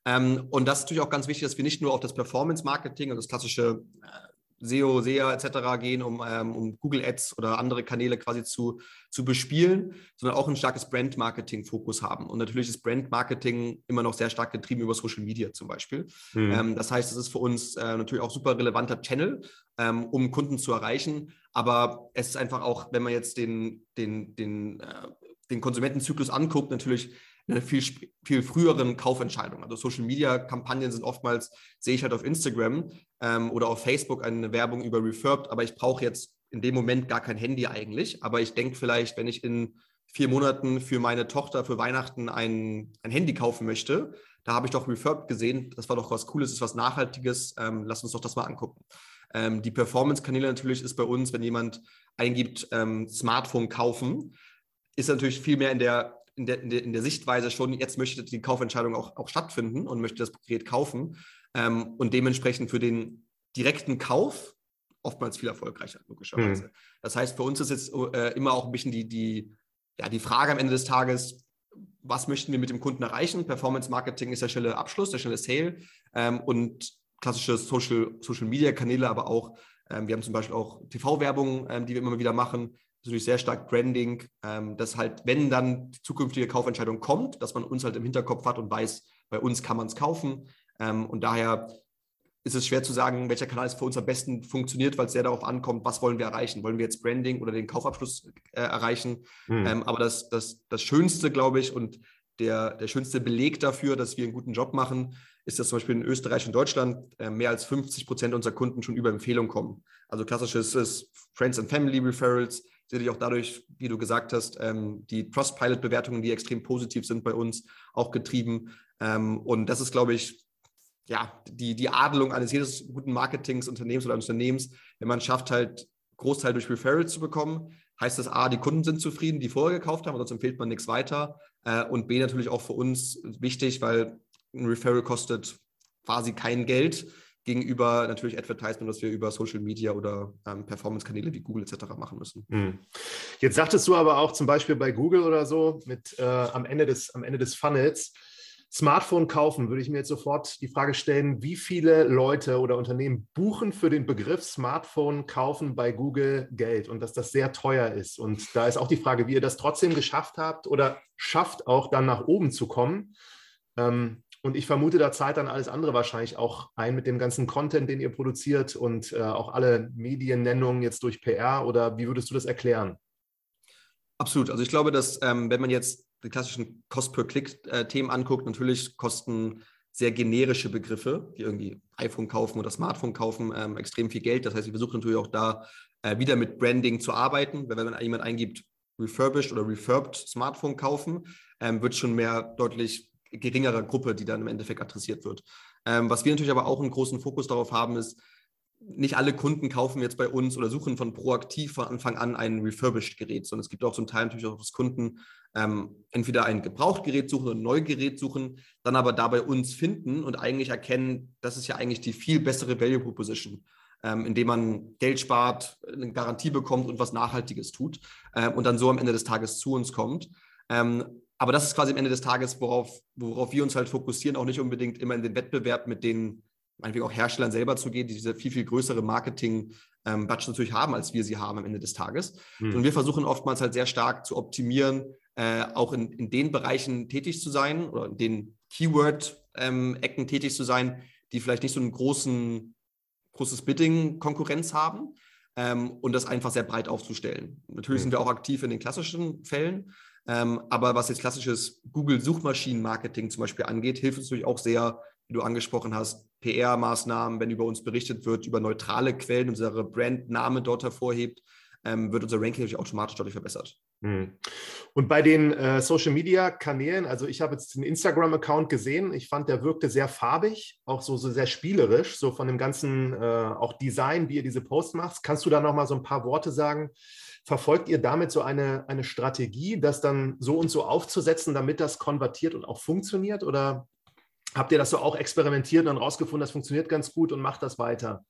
Ähm, und das ist natürlich auch ganz wichtig, dass wir nicht nur auf das Performance-Marketing und das klassische äh, SEO, SEA etc. gehen, um, ähm, um Google Ads oder andere Kanäle quasi zu, zu bespielen, sondern auch ein starkes Brand-Marketing-Fokus haben. Und natürlich ist Brand-Marketing immer noch sehr stark getrieben über Social Media zum Beispiel. Mhm. Ähm, das heißt, es ist für uns äh, natürlich auch super relevanter Channel, ähm, um Kunden zu erreichen. Aber es ist einfach auch, wenn man jetzt den, den, den, äh, den Konsumentenzyklus anguckt, natürlich viel, viel früheren Kaufentscheidung. Also Social Media Kampagnen sind oftmals, sehe ich halt auf Instagram ähm, oder auf Facebook eine Werbung über Refurbed, aber ich brauche jetzt in dem Moment gar kein Handy eigentlich. Aber ich denke vielleicht, wenn ich in vier Monaten für meine Tochter für Weihnachten ein, ein Handy kaufen möchte, da habe ich doch Refurbed gesehen, das war doch was Cooles, ist was Nachhaltiges, ähm, lass uns doch das mal angucken. Ähm, die Performance-Kanäle natürlich ist bei uns, wenn jemand eingibt, ähm, Smartphone kaufen, ist natürlich viel mehr in der in der, in der, in der Sichtweise schon, jetzt möchte die Kaufentscheidung auch, auch stattfinden und möchte das Gerät kaufen ähm, und dementsprechend für den direkten Kauf oftmals viel erfolgreicher, logischerweise. Mhm. Das heißt, für uns ist jetzt äh, immer auch ein bisschen die, die, ja, die Frage am Ende des Tages, was möchten wir mit dem Kunden erreichen? Performance Marketing ist der schnelle Abschluss, der schnelle Sale ähm, und klassische Social, Social Media Kanäle, aber auch, ähm, wir haben zum Beispiel auch TV-Werbung, ähm, die wir immer wieder machen, natürlich sehr stark Branding, ähm, dass halt, wenn dann die zukünftige Kaufentscheidung kommt, dass man uns halt im Hinterkopf hat und weiß, bei uns kann man es kaufen. Ähm, und daher ist es schwer zu sagen, welcher Kanal es für uns am besten funktioniert, weil es sehr darauf ankommt, was wollen wir erreichen. Wollen wir jetzt Branding oder den Kaufabschluss äh, erreichen? Mhm. Ähm, aber das, das, das Schönste, glaube ich, und der, der schönste Beleg dafür, dass wir einen guten Job machen, ist, dass zum Beispiel in Österreich und Deutschland äh, mehr als 50 Prozent unserer Kunden schon über Empfehlung kommen. Also klassisches ist Friends and Family Referrals, sicherlich auch dadurch, wie du gesagt hast, ähm, die Trustpilot-Bewertungen, die extrem positiv sind bei uns, auch getrieben. Ähm, und das ist, glaube ich, ja, die, die Adelung eines jedes guten Marketingsunternehmens oder Unternehmens, wenn man schafft, halt Großteil durch Referrals zu bekommen, heißt das A, die Kunden sind zufrieden, die vorher gekauft haben, sonst empfiehlt man nichts weiter. Äh, und B, natürlich auch für uns wichtig, weil ein Referral kostet quasi kein Geld gegenüber natürlich Advertisement, was wir über Social Media oder ähm, Performance-Kanäle wie Google etc. machen müssen. Hm. Jetzt sagtest du aber auch zum Beispiel bei Google oder so mit äh, am, Ende des, am Ende des Funnels, Smartphone kaufen, würde ich mir jetzt sofort die Frage stellen, wie viele Leute oder Unternehmen buchen für den Begriff Smartphone kaufen bei Google Geld und dass das sehr teuer ist. Und da ist auch die Frage, wie ihr das trotzdem geschafft habt oder schafft auch dann nach oben zu kommen. Ähm, und ich vermute, da zahlt dann alles andere wahrscheinlich auch ein mit dem ganzen Content, den ihr produziert und äh, auch alle Mediennennungen jetzt durch PR. Oder wie würdest du das erklären? Absolut. Also ich glaube, dass ähm, wenn man jetzt die klassischen Cost-per-Click-Themen anguckt, natürlich kosten sehr generische Begriffe, wie irgendwie iPhone kaufen oder Smartphone kaufen, ähm, extrem viel Geld. Das heißt, wir versuchen natürlich auch da äh, wieder mit Branding zu arbeiten. Weil wenn man jemand eingibt, refurbished oder refurbed Smartphone kaufen, ähm, wird schon mehr deutlich geringerer Gruppe, die dann im Endeffekt adressiert wird. Ähm, was wir natürlich aber auch einen großen Fokus darauf haben, ist, nicht alle Kunden kaufen jetzt bei uns oder suchen von proaktiv von Anfang an ein refurbished Gerät, sondern es gibt auch zum Teil natürlich auch, dass Kunden ähm, entweder ein Gebrauchtgerät suchen oder ein Neugerät suchen, dann aber dabei uns finden und eigentlich erkennen, das ist ja eigentlich die viel bessere Value Proposition, ähm, indem man Geld spart, eine Garantie bekommt und was Nachhaltiges tut äh, und dann so am Ende des Tages zu uns kommt. Ähm, aber das ist quasi am Ende des Tages, worauf, worauf wir uns halt fokussieren, auch nicht unbedingt immer in den Wettbewerb mit den meinetwegen auch Herstellern selber zu gehen, die diese viel, viel größere Marketing-Budgets ähm, natürlich haben, als wir sie haben am Ende des Tages. Mhm. Und wir versuchen oftmals halt sehr stark zu optimieren, äh, auch in, in den Bereichen tätig zu sein oder in den Keyword-Ecken ähm, tätig zu sein, die vielleicht nicht so einen großen, großes Bidding-Konkurrenz haben ähm, und das einfach sehr breit aufzustellen. Natürlich mhm. sind wir auch aktiv in den klassischen Fällen, ähm, aber was jetzt klassisches Google-Suchmaschinen-Marketing zum Beispiel angeht, hilft uns natürlich auch sehr, wie du angesprochen hast, PR-Maßnahmen, wenn über uns berichtet wird, über neutrale Quellen, unsere Brandname dort hervorhebt, ähm, wird unser Ranking natürlich automatisch deutlich verbessert. Hm. Und bei den äh, Social Media Kanälen, also ich habe jetzt den Instagram-Account gesehen, ich fand, der wirkte sehr farbig, auch so, so sehr spielerisch, so von dem ganzen äh, auch Design, wie ihr diese Posts macht. Kannst du da nochmal so ein paar Worte sagen? Verfolgt ihr damit so eine, eine Strategie, das dann so und so aufzusetzen, damit das konvertiert und auch funktioniert? Oder habt ihr das so auch experimentiert und rausgefunden, das funktioniert ganz gut und macht das weiter?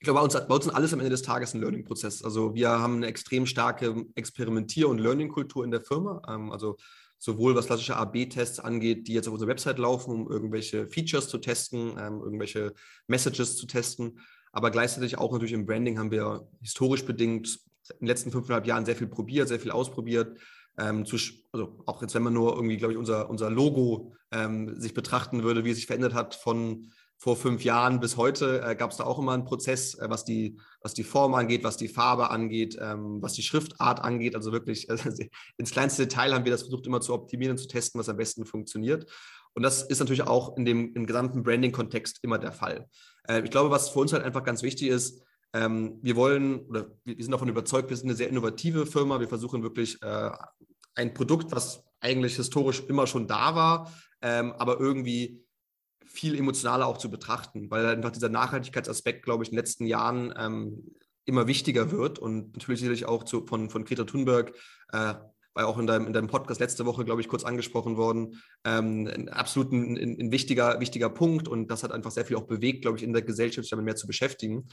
Ich glaube, bei uns, bei uns ist alles am Ende des Tages ein Learning-Prozess. Also wir haben eine extrem starke Experimentier- und Learning-Kultur in der Firma. Ähm, also sowohl was klassische AB-Tests angeht, die jetzt auf unserer Website laufen, um irgendwelche Features zu testen, ähm, irgendwelche Messages zu testen, aber gleichzeitig auch natürlich im Branding haben wir historisch bedingt in den letzten fünfeinhalb Jahren sehr viel probiert, sehr viel ausprobiert. Ähm, zu, also auch jetzt, wenn man nur irgendwie, glaube ich, unser, unser Logo ähm, sich betrachten würde, wie es sich verändert hat von vor fünf Jahren bis heute, äh, gab es da auch immer einen Prozess, äh, was, die, was die Form angeht, was die Farbe angeht, ähm, was die Schriftart angeht. Also wirklich äh, ins kleinste Detail haben wir das versucht immer zu optimieren und zu testen, was am besten funktioniert. Und das ist natürlich auch in dem im gesamten Branding-Kontext immer der Fall. Äh, ich glaube, was für uns halt einfach ganz wichtig ist, ähm, wir wollen oder wir sind davon überzeugt, wir sind eine sehr innovative Firma. Wir versuchen wirklich äh, ein Produkt, was eigentlich historisch immer schon da war, ähm, aber irgendwie viel emotionaler auch zu betrachten, weil einfach dieser Nachhaltigkeitsaspekt, glaube ich, in den letzten Jahren ähm, immer wichtiger wird und natürlich sicherlich auch zu, von, von Greta Thunberg äh, war auch in deinem, in deinem Podcast letzte Woche, glaube ich, kurz angesprochen worden. Ähm, ein absolut ein, ein, wichtiger, wichtiger Punkt und das hat einfach sehr viel auch bewegt, glaube ich, in der Gesellschaft, sich damit mehr zu beschäftigen.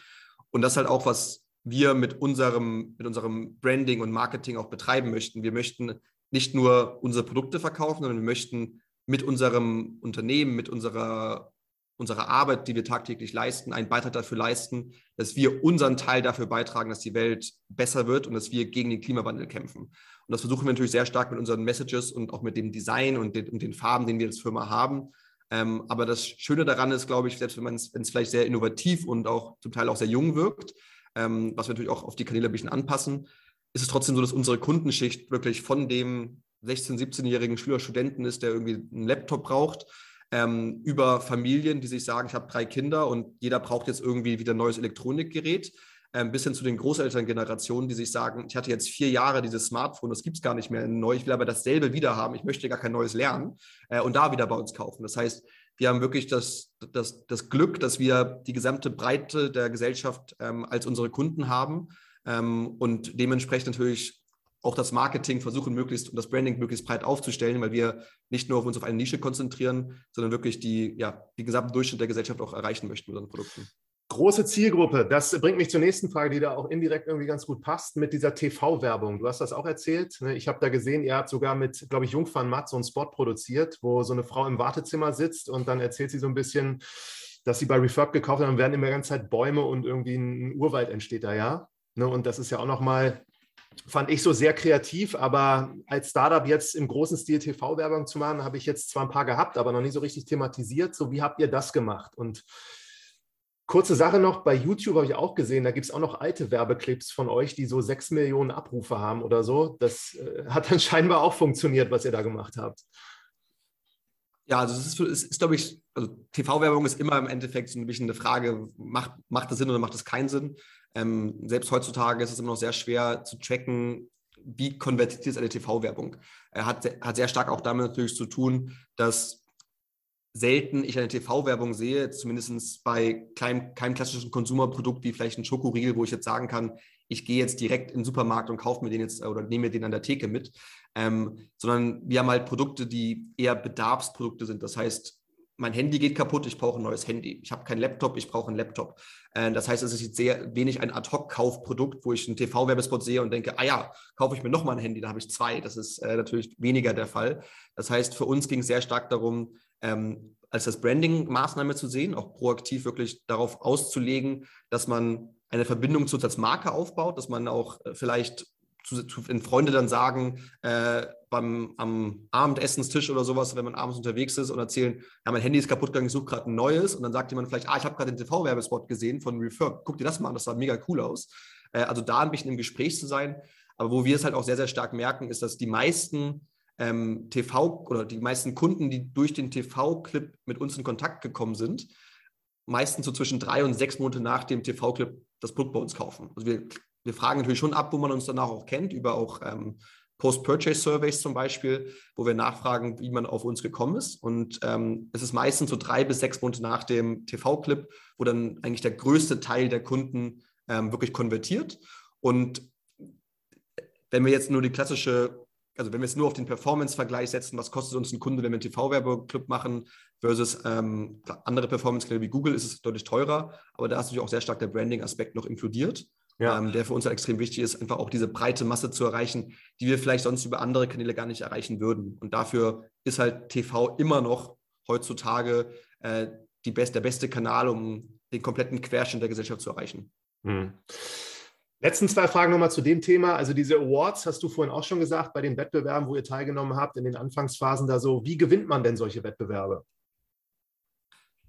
Und das ist halt auch, was wir mit unserem, mit unserem Branding und Marketing auch betreiben möchten. Wir möchten nicht nur unsere Produkte verkaufen, sondern wir möchten mit unserem Unternehmen, mit unserer, unserer Arbeit, die wir tagtäglich leisten, einen Beitrag dafür leisten, dass wir unseren Teil dafür beitragen, dass die Welt besser wird und dass wir gegen den Klimawandel kämpfen. Und das versuchen wir natürlich sehr stark mit unseren Messages und auch mit dem Design und den, und den Farben, den wir als Firma haben, ähm, aber das Schöne daran ist, glaube ich, selbst wenn es vielleicht sehr innovativ und auch zum Teil auch sehr jung wirkt, ähm, was wir natürlich auch auf die Kanäle ein bisschen anpassen, ist es trotzdem so, dass unsere Kundenschicht wirklich von dem 16-, 17-jährigen Schüler, Studenten ist, der irgendwie einen Laptop braucht, ähm, über Familien, die sich sagen, ich habe drei Kinder und jeder braucht jetzt irgendwie wieder ein neues Elektronikgerät ähm, bis hin zu den Großelterngenerationen, die sich sagen, ich hatte jetzt vier Jahre dieses Smartphone, das gibt es gar nicht mehr neu, ich will aber dasselbe wieder haben, ich möchte gar kein neues lernen äh, und da wieder bei uns kaufen. Das heißt, wir haben wirklich das, das, das Glück, dass wir die gesamte Breite der Gesellschaft ähm, als unsere Kunden haben ähm, und dementsprechend natürlich auch das Marketing versuchen, möglichst und das Branding möglichst breit aufzustellen, weil wir nicht nur auf uns auf eine Nische konzentrieren, sondern wirklich die, ja, die gesamten Durchschnitt der Gesellschaft auch erreichen möchten mit unseren Produkten. Große Zielgruppe. Das bringt mich zur nächsten Frage, die da auch indirekt irgendwie ganz gut passt, mit dieser TV-Werbung. Du hast das auch erzählt. Ne? Ich habe da gesehen, ihr habt sogar mit, glaube ich, Jungfern Matt so einen Spot produziert, wo so eine Frau im Wartezimmer sitzt und dann erzählt sie so ein bisschen, dass sie bei Refurb gekauft haben, werden immer die ganze Zeit Bäume und irgendwie ein Urwald entsteht da, ja. Ne? Und das ist ja auch nochmal, fand ich so sehr kreativ, aber als Startup jetzt im großen Stil TV-Werbung zu machen, habe ich jetzt zwar ein paar gehabt, aber noch nie so richtig thematisiert. So, wie habt ihr das gemacht? Und Kurze Sache noch, bei YouTube habe ich auch gesehen, da gibt es auch noch alte Werbeclips von euch, die so sechs Millionen Abrufe haben oder so. Das äh, hat dann scheinbar auch funktioniert, was ihr da gemacht habt. Ja, also es ist, es ist glaube ich, also TV-Werbung ist immer im Endeffekt so ein bisschen eine Frage, macht, macht das Sinn oder macht das keinen Sinn? Ähm, selbst heutzutage ist es immer noch sehr schwer zu tracken, wie konvertiert jetzt eine TV-Werbung. Er hat, hat sehr stark auch damit natürlich zu tun, dass selten ich eine TV-Werbung sehe, zumindest bei keinem, keinem klassischen Konsumerprodukt wie vielleicht ein Schokoriegel, wo ich jetzt sagen kann, ich gehe jetzt direkt in den Supermarkt und kaufe mir den jetzt oder nehme mir den an der Theke mit, ähm, sondern wir haben halt Produkte, die eher Bedarfsprodukte sind. Das heißt, mein Handy geht kaputt, ich brauche ein neues Handy. Ich habe keinen Laptop, ich brauche einen Laptop. Äh, das heißt, es ist jetzt sehr wenig ein Ad-Hoc-Kaufprodukt, wo ich einen TV-Werbespot sehe und denke, ah ja, kaufe ich mir nochmal ein Handy, da habe ich zwei. Das ist äh, natürlich weniger der Fall. Das heißt, für uns ging es sehr stark darum, ähm, als das Branding-Maßnahme zu sehen, auch proaktiv wirklich darauf auszulegen, dass man eine Verbindung zu uns als Marke aufbaut, dass man auch äh, vielleicht zu, zu, wenn Freunde dann sagen, äh, beim am Abendessenstisch oder sowas, wenn man abends unterwegs ist und erzählen, ja, mein Handy ist kaputt gegangen, ich suche gerade ein neues und dann sagt jemand vielleicht, ah, ich habe gerade den TV-Werbespot gesehen von Refurb, guck dir das mal an, das sah mega cool aus. Äh, also da ein bisschen im Gespräch zu sein. Aber wo wir es halt auch sehr, sehr stark merken, ist, dass die meisten ähm, TV oder die meisten Kunden, die durch den TV-Clip mit uns in Kontakt gekommen sind, meistens so zwischen drei und sechs Monate nach dem TV-Clip das Produkt bei uns kaufen. Also wir, wir fragen natürlich schon ab, wo man uns danach auch kennt, über auch ähm, Post-Purchase-Surveys zum Beispiel, wo wir nachfragen, wie man auf uns gekommen ist. Und ähm, es ist meistens so drei bis sechs Monate nach dem TV-Clip, wo dann eigentlich der größte Teil der Kunden ähm, wirklich konvertiert. Und wenn wir jetzt nur die klassische also wenn wir es nur auf den Performance-Vergleich setzen, was kostet uns ein Kunde, wenn wir einen TV-Werbeclub machen, versus ähm, andere Performance-Kanäle wie Google, ist es deutlich teurer, aber da ist natürlich auch sehr stark der Branding-Aspekt noch inkludiert. Ja. ähm, der für uns halt extrem wichtig ist, einfach auch diese breite Masse zu erreichen, die wir vielleicht sonst über andere Kanäle gar nicht erreichen würden. Und dafür ist halt TV immer noch heutzutage äh, die best, der beste Kanal, um den kompletten Querschnitt der Gesellschaft zu erreichen. Mhm. Letzten zwei Fragen nochmal zu dem Thema. Also diese Awards, hast du vorhin auch schon gesagt, bei den Wettbewerben, wo ihr teilgenommen habt, in den Anfangsphasen da so. Wie gewinnt man denn solche Wettbewerbe?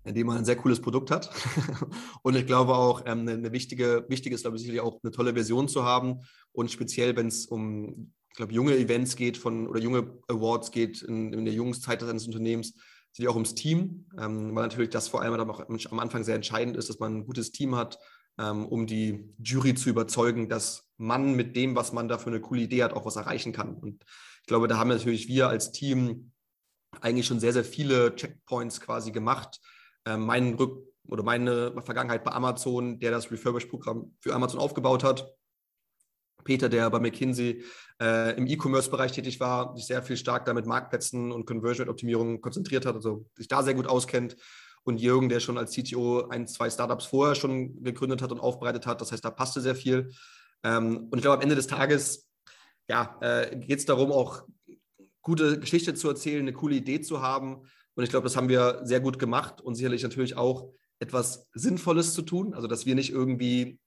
Indem man ein sehr cooles Produkt hat. und ich glaube auch, ähm, eine wichtige, wichtig ist, glaube ich, sicherlich auch eine tolle Version zu haben. Und speziell, wenn es um, ich glaube, junge Events geht von oder junge Awards geht in, in der Jungszeit eines Unternehmens, sind auch ums Team, ähm, weil natürlich das vor allem auch am Anfang sehr entscheidend ist, dass man ein gutes Team hat, ähm, um die Jury zu überzeugen, dass man mit dem, was man da für eine coole Idee hat, auch was erreichen kann. Und ich glaube, da haben natürlich wir als Team eigentlich schon sehr, sehr viele Checkpoints quasi gemacht, ähm, mein Rück oder meine Vergangenheit bei Amazon, der das Refurbish-Programm für Amazon aufgebaut hat. Peter, der bei McKinsey äh, im E-Commerce-Bereich tätig war, sich sehr viel stark damit Marktplätzen und Conversion-Optimierung konzentriert hat, also sich da sehr gut auskennt. Und Jürgen, der schon als CTO ein, zwei Startups vorher schon gegründet hat und aufbereitet hat. Das heißt, da passte sehr viel. Ähm, und ich glaube, am Ende des Tages ja, äh, geht es darum, auch gute Geschichte zu erzählen, eine coole Idee zu haben und ich glaube, das haben wir sehr gut gemacht und sicherlich natürlich auch etwas Sinnvolles zu tun. Also, dass wir nicht irgendwie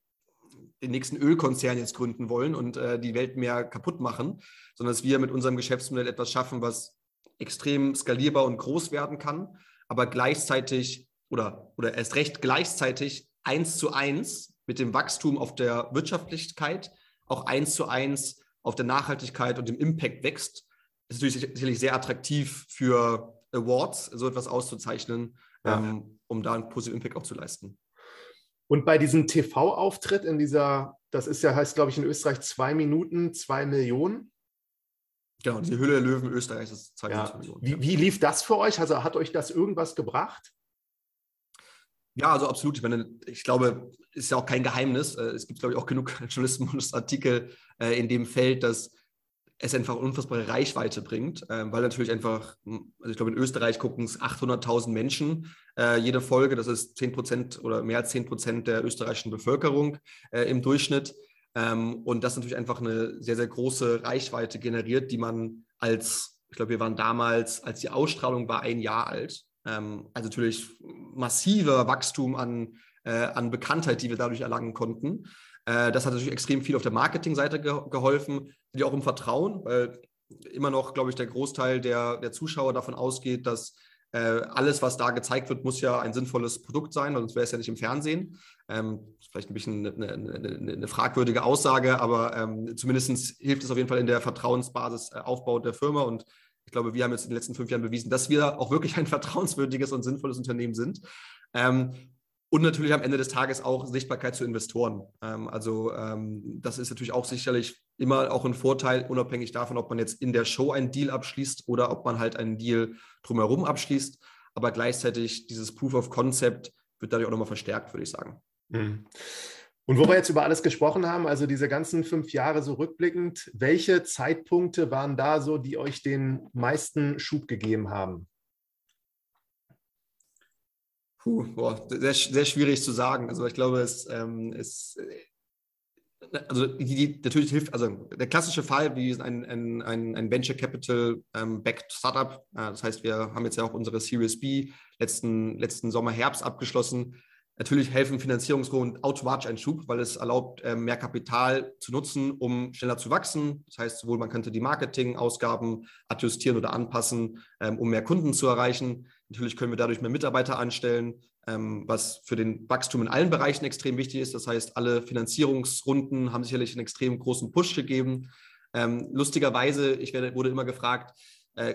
den nächsten Ölkonzern jetzt gründen wollen und äh, die Welt mehr kaputt machen, sondern dass wir mit unserem Geschäftsmodell etwas schaffen, was extrem skalierbar und groß werden kann, aber gleichzeitig oder, oder erst recht gleichzeitig eins zu eins mit dem Wachstum auf der Wirtschaftlichkeit auch eins zu eins auf der Nachhaltigkeit und dem Impact wächst, ist natürlich sicherlich sehr attraktiv für Awards, so etwas auszuzeichnen, ja. ähm, um da einen positiven Impact auch zu leisten. Und bei diesem TV-Auftritt in dieser, das ist ja, heißt, glaube ich, in Österreich zwei Minuten, zwei Millionen. Genau, die Hülle der Löwen Österreichs ist zwei ja. Millionen. Wie, wie lief das für euch? Also hat euch das irgendwas gebracht? Ja, also absolut. Ich meine, ich glaube, ist ja auch kein Geheimnis. Äh, es gibt, glaube ich, auch genug Journalismusartikel äh, in dem Feld, dass es einfach unfassbare Reichweite bringt, äh, weil natürlich einfach, also ich glaube, in Österreich gucken es 800.000 Menschen äh, jede Folge. Das ist 10 Prozent oder mehr als 10 Prozent der österreichischen Bevölkerung äh, im Durchschnitt. Ähm, und das natürlich einfach eine sehr, sehr große Reichweite generiert, die man als, ich glaube, wir waren damals, als die Ausstrahlung war, ein Jahr alt. Ähm, also natürlich massiver Wachstum an, äh, an Bekanntheit, die wir dadurch erlangen konnten. Äh, das hat natürlich extrem viel auf der Marketingseite ge geholfen, die auch im Vertrauen, weil immer noch, glaube ich, der Großteil der, der Zuschauer davon ausgeht, dass äh, alles, was da gezeigt wird, muss ja ein sinnvolles Produkt sein, sonst wäre es ja nicht im Fernsehen. Ähm, vielleicht ein bisschen eine, eine, eine, fragwürdige Aussage, aber ähm, zumindest hilft es auf jeden Fall in der Vertrauensbasis äh, Aufbau der Firma und ich glaube, wir haben jetzt in den letzten fünf Jahren bewiesen, dass wir auch wirklich ein vertrauenswürdiges und sinnvolles Unternehmen sind. Ähm, und natürlich am Ende des Tages auch Sichtbarkeit zu Investoren. Ähm, also ähm, das ist natürlich auch sicherlich immer auch ein Vorteil, unabhängig davon, ob man jetzt in der Show einen Deal abschließt oder ob man halt einen Deal drumherum abschließt. Aber gleichzeitig dieses Proof of Concept wird dadurch auch nochmal verstärkt, würde ich sagen. Mhm. Und wo wir jetzt über alles gesprochen haben, also diese ganzen fünf Jahre so rückblickend, welche Zeitpunkte waren da so, die euch den meisten Schub gegeben haben? Puh, boah, sehr, sehr schwierig zu sagen. Also ich glaube, es ähm, ist äh, also die, die, natürlich hilft, also der klassische Fall, wie ein, ein, ein, ein Venture Capital ähm, Backed Startup. Äh, das heißt, wir haben jetzt ja auch unsere Series B letzten, letzten Sommer, Herbst abgeschlossen. Natürlich helfen Finanzierungsrunden automatisch einen Schub, weil es erlaubt, ähm, mehr Kapital zu nutzen, um schneller zu wachsen. Das heißt, sowohl man könnte die Marketingausgaben adjustieren oder anpassen, ähm, um mehr Kunden zu erreichen. Natürlich können wir dadurch mehr Mitarbeiter anstellen, ähm, was für den Wachstum in allen Bereichen extrem wichtig ist. Das heißt, alle Finanzierungsrunden haben sicherlich einen extrem großen Push gegeben. Ähm, lustigerweise, ich werde, wurde immer gefragt, äh,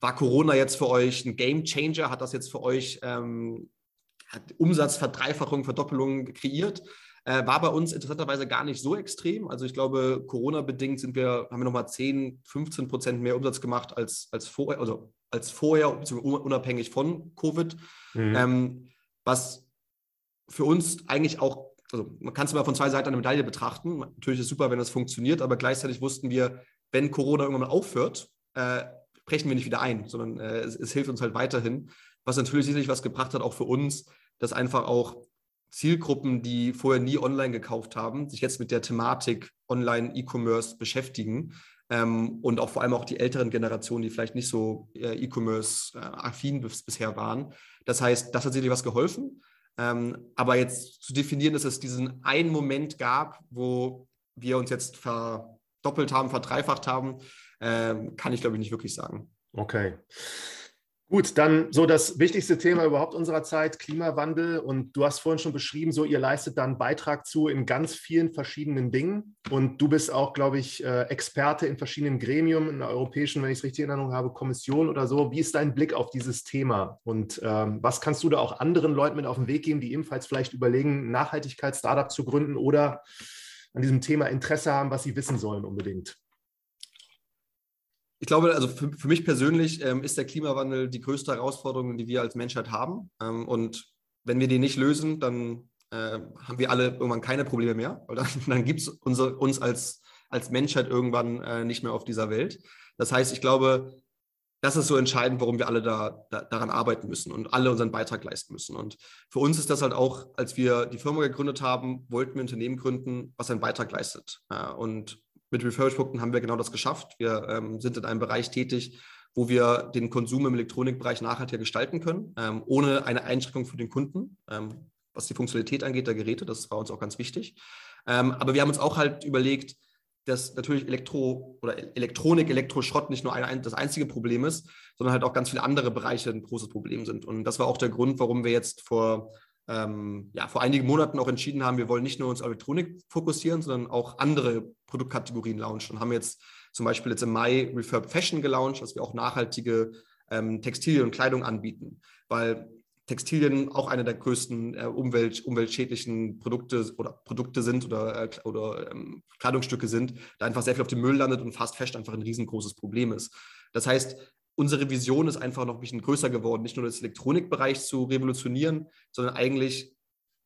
war Corona jetzt für euch ein Game Changer? Hat das jetzt für euch ähm, Umsatzverdreifachung, Verdoppelung kreiert? Äh, war bei uns interessanterweise gar nicht so extrem. Also ich glaube, Corona-bedingt sind wir, haben wir nochmal 10, 15 Prozent mehr Umsatz gemacht als, als vorher, also als vorher, unabhängig von Covid. Mhm. Ähm, was für uns eigentlich auch, also man kann es mal von zwei Seiten eine Medaille betrachten. Natürlich ist es super, wenn das funktioniert, aber gleichzeitig wussten wir, wenn Corona irgendwann mal aufhört, äh, brechen wir nicht wieder ein, sondern äh, es, es, hilft uns halt weiterhin. Was natürlich sicherlich was gebracht hat, auch für uns, dass einfach auch Zielgruppen, die vorher nie online gekauft haben, sich jetzt mit der Thematik Online-E-Commerce beschäftigen. Ähm, und auch vor allem auch die älteren Generationen, die vielleicht nicht so äh, E-Commerce-affin bis, bisher waren. Das heißt, das hat sicherlich was geholfen. Ähm, aber jetzt zu definieren, dass es diesen einen Moment gab, wo wir uns jetzt verdoppelt haben, verdreifacht haben, äh, kann ich glaube ich nicht wirklich sagen. Okay. Gut, dann so das wichtigste Thema überhaupt unserer Zeit, Klimawandel. Und du hast vorhin schon beschrieben, so ihr leistet da einen Beitrag zu in ganz vielen verschiedenen Dingen. Und du bist auch, glaube ich, äh, Experte in verschiedenen Gremien, in der europäischen, wenn ich es richtig in Erinnerung habe, Kommission oder so. Wie ist dein Blick auf dieses Thema? Und ähm, was kannst du da auch anderen Leuten mit auf den Weg geben, die ebenfalls vielleicht überlegen, Nachhaltigkeits-Startup zu gründen oder an diesem Thema Interesse haben, was sie wissen sollen unbedingt? Ich glaube, also für, für mich persönlich ähm, ist der Klimawandel die größte Herausforderung, die wir als Menschheit haben. Ähm, und wenn wir die nicht lösen, dann äh, haben wir alle irgendwann keine Probleme mehr, weil dann, dann gibt es uns als, als Menschheit irgendwann äh, nicht mehr auf dieser Welt. Das heißt, ich glaube, das ist so entscheidend, warum wir alle da, da, daran arbeiten müssen und alle unseren Beitrag leisten müssen. Und für uns ist das halt auch, als wir die Firma gegründet haben, wollten wir ein Unternehmen gründen, was einen Beitrag leistet. Äh, und mit Refurbished-Produkten haben wir genau das geschafft. Wir ähm, sind in einem Bereich tätig, wo wir den Konsum im Elektronikbereich nachhaltiger gestalten können, ähm, ohne eine Einschränkung für den Kunden, ähm, was die Funktionalität angeht der Geräte. Das war uns auch ganz wichtig. Ähm, aber wir haben uns auch halt überlegt, dass natürlich Elektro oder Elektronik, Elektroschrott nicht nur ein, das einzige Problem ist, sondern halt auch ganz viele andere Bereiche ein großes Problem sind. Und das war auch der Grund, warum wir jetzt vor ähm, ja, vor einigen Monaten auch entschieden haben, wir wollen nicht nur uns Elektronik fokussieren, sondern auch andere Produktkategorien launchen. Und haben jetzt zum Beispiel jetzt im Mai Refurb Fashion gelauncht, dass wir auch nachhaltige ähm, Textilien und Kleidung anbieten, weil Textilien auch eine der größten äh, Umwelt, umweltschädlichen Produkte oder Produkte sind oder, äh, oder ähm, Kleidungsstücke sind, da einfach sehr viel auf dem Müll landet und Fast Fashion einfach ein riesengroßes Problem ist. Das heißt, unsere Vision ist einfach noch ein bisschen größer geworden, nicht nur das Elektronikbereich zu revolutionieren, sondern eigentlich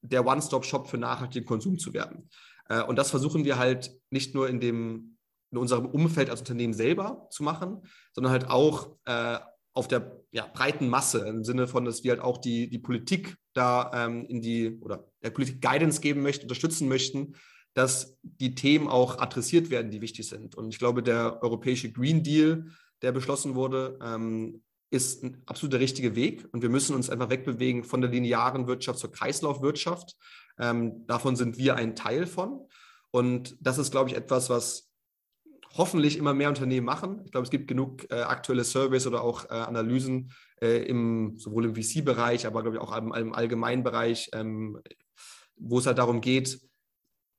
der One-Stop-Shop für nachhaltigen Konsum zu werden. Äh, und das versuchen wir halt nicht nur in, dem, in unserem Umfeld als Unternehmen selber zu machen, sondern halt auch äh, auf der ja, breiten Masse im Sinne von, dass wir halt auch die, die Politik da ähm, in die oder der Politik Guidance geben möchten, unterstützen möchten, dass die Themen auch adressiert werden, die wichtig sind. Und ich glaube, der europäische Green Deal der beschlossen wurde, ähm, ist ein absolut der richtige Weg. Und wir müssen uns einfach wegbewegen von der linearen Wirtschaft zur Kreislaufwirtschaft. Ähm, davon sind wir ein Teil von. Und das ist, glaube ich, etwas, was hoffentlich immer mehr Unternehmen machen. Ich glaube, es gibt genug äh, aktuelle Surveys oder auch äh, Analysen äh, im, sowohl im VC-Bereich, aber glaube ich auch im, im allgemeinen Bereich, ähm, wo es halt darum geht,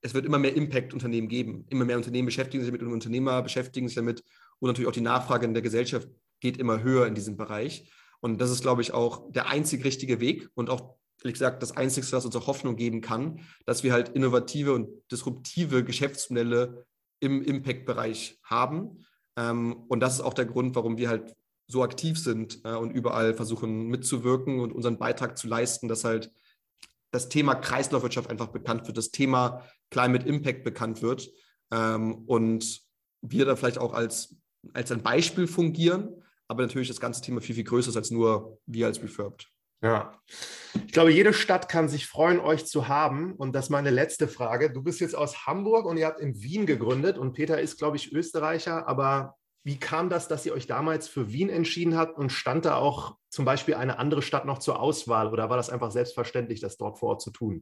es wird immer mehr Impact-Unternehmen geben. Immer mehr Unternehmen beschäftigen sich damit und Unternehmer beschäftigen sich damit und natürlich auch die Nachfrage in der Gesellschaft geht immer höher in diesem Bereich. Und das ist, glaube ich, auch der einzig richtige Weg und auch, ehrlich gesagt, das Einzige, was uns auch Hoffnung geben kann, dass wir halt innovative und disruptive Geschäftsmodelle im Impact-Bereich haben. Ähm, und das ist auch der Grund, warum wir halt so aktiv sind äh, und überall versuchen mitzuwirken und unseren Beitrag zu leisten, dass halt das Thema Kreislaufwirtschaft einfach bekannt wird, das Thema Climate Impact bekannt wird ähm, und wir da vielleicht auch als als ein Beispiel fungieren, aber natürlich das ganze Thema viel, viel größer ist als nur wir als Refurbed. Ja, ich glaube, jede Stadt kann sich freuen, euch zu haben. Und das ist meine letzte Frage. Du bist jetzt aus Hamburg und ihr habt in Wien gegründet und Peter ist, glaube ich, Österreicher. Aber wie kam das, dass ihr euch damals für Wien entschieden habt und stand da auch zum Beispiel eine andere Stadt noch zur Auswahl oder war das einfach selbstverständlich, das dort vor Ort zu tun?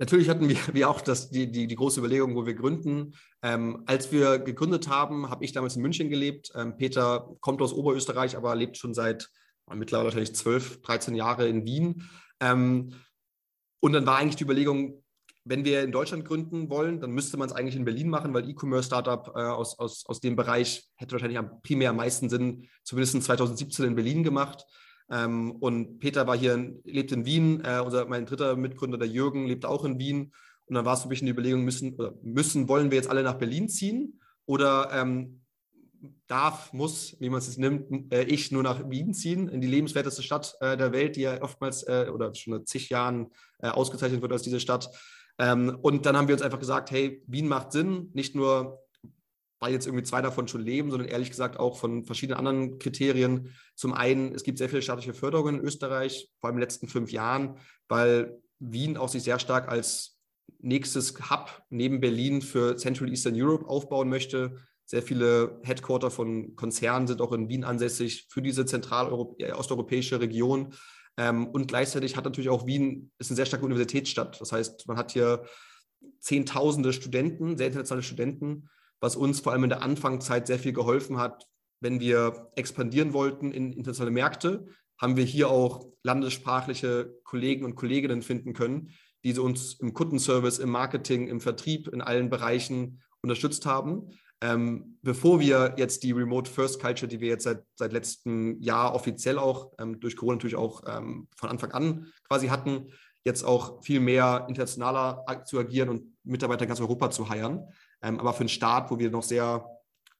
Natürlich hatten wir, wir auch das, die, die, die große Überlegung, wo wir gründen. Ähm, als wir gegründet haben, habe ich damals in München gelebt. Ähm, Peter kommt aus Oberösterreich, aber lebt schon seit mittlerweile natürlich 12, 13 Jahre in Wien. Ähm, und dann war eigentlich die Überlegung, wenn wir in Deutschland gründen wollen, dann müsste man es eigentlich in Berlin machen, weil E-Commerce-Startup äh, aus, aus, aus dem Bereich hätte wahrscheinlich am primär am meisten Sinn, zumindest 2017 in Berlin gemacht. Ähm, und Peter war hier, lebt in Wien. Äh, unser, mein dritter Mitgründer, der Jürgen, lebt auch in Wien. Und dann war es so ein bisschen die Überlegung, müssen, müssen, wollen wir jetzt alle nach Berlin ziehen oder ähm, darf, muss, wie man es jetzt nimmt, äh, ich nur nach Wien ziehen, in die lebenswerteste Stadt äh, der Welt, die ja oftmals äh, oder schon seit zig Jahren äh, ausgezeichnet wird als diese Stadt. Ähm, und dann haben wir uns einfach gesagt, hey, Wien macht Sinn, nicht nur weil jetzt irgendwie zwei davon schon leben, sondern ehrlich gesagt auch von verschiedenen anderen Kriterien. Zum einen, es gibt sehr viele staatliche Förderungen in Österreich, vor allem in den letzten fünf Jahren, weil Wien auch sich sehr stark als nächstes Hub neben Berlin für Central Eastern Europe aufbauen möchte. Sehr viele Headquarter von Konzernen sind auch in Wien ansässig für diese zentralosteuropäische Region. Ähm, und gleichzeitig hat natürlich auch Wien, ist eine sehr starke Universitätsstadt. Das heißt, man hat hier Zehntausende Studenten, sehr internationale Studenten, was uns vor allem in der Anfangszeit sehr viel geholfen hat, wenn wir expandieren wollten in internationale Märkte, haben wir hier auch landessprachliche Kollegen und Kolleginnen finden können, die uns im Kundenservice, im Marketing, im Vertrieb, in allen Bereichen unterstützt haben. Ähm, bevor wir jetzt die Remote First Culture, die wir jetzt seit, seit letztem Jahr offiziell auch ähm, durch Corona natürlich auch ähm, von Anfang an quasi hatten, jetzt auch viel mehr internationaler zu agieren und Mitarbeiter in ganz Europa zu heiern. Ähm, aber für einen Start, wo wir noch sehr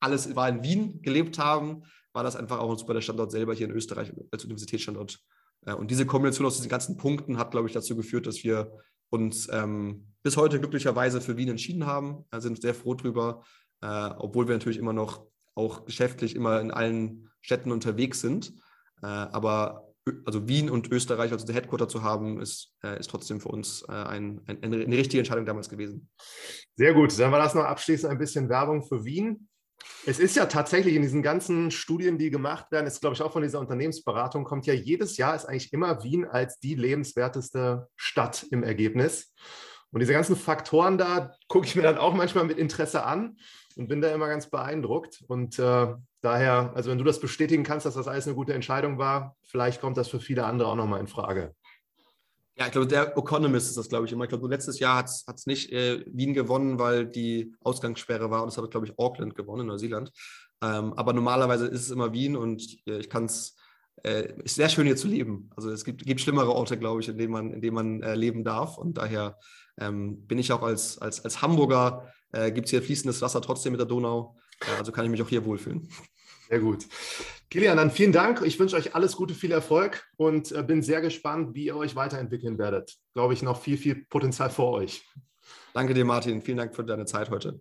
alles war in Wien gelebt haben, war das einfach auch ein super der Standort selber hier in Österreich als Universitätsstandort. Äh, und diese Kombination aus diesen ganzen Punkten hat, glaube ich, dazu geführt, dass wir uns ähm, bis heute glücklicherweise für Wien entschieden haben. Wir sind sehr froh drüber, äh, obwohl wir natürlich immer noch auch geschäftlich immer in allen Städten unterwegs sind. Äh, aber also Wien und Österreich als Headquarter zu haben, ist, äh, ist trotzdem für uns äh, ein, ein, eine richtige Entscheidung damals gewesen. Sehr gut. Dann war das noch abschließend ein bisschen Werbung für Wien. Es ist ja tatsächlich in diesen ganzen Studien, die gemacht werden, ist glaube ich auch von dieser Unternehmensberatung, kommt ja jedes Jahr ist eigentlich immer Wien als die lebenswerteste Stadt im Ergebnis. Und diese ganzen Faktoren da gucke ich mir dann auch manchmal mit Interesse an und bin da immer ganz beeindruckt. Und äh, daher, also wenn du das bestätigen kannst, dass das alles eine gute Entscheidung war, vielleicht kommt das für viele andere auch nochmal in Frage. Ja, ich glaube, der Economist ist das, glaube ich, immer. Ich glaube, letztes Jahr hat es nicht äh, Wien gewonnen, weil die Ausgangssperre war und es hat, glaube ich, Auckland gewonnen, Neuseeland. Ähm, aber normalerweise ist es immer Wien und äh, ich kann es, äh, ist sehr schön hier zu leben. Also es gibt, gibt schlimmere Orte, glaube ich, in denen man, in denen man äh, leben darf. Und daher ähm, bin ich auch als, als, als Hamburger, äh, gibt es hier fließendes Wasser trotzdem mit der Donau. Also kann ich mich auch hier wohlfühlen. Sehr gut. Kilian, dann vielen Dank. Ich wünsche euch alles Gute, viel Erfolg und äh, bin sehr gespannt, wie ihr euch weiterentwickeln werdet. Glaube ich, noch viel, viel Potenzial vor euch. Danke dir, Martin. Vielen Dank für deine Zeit heute.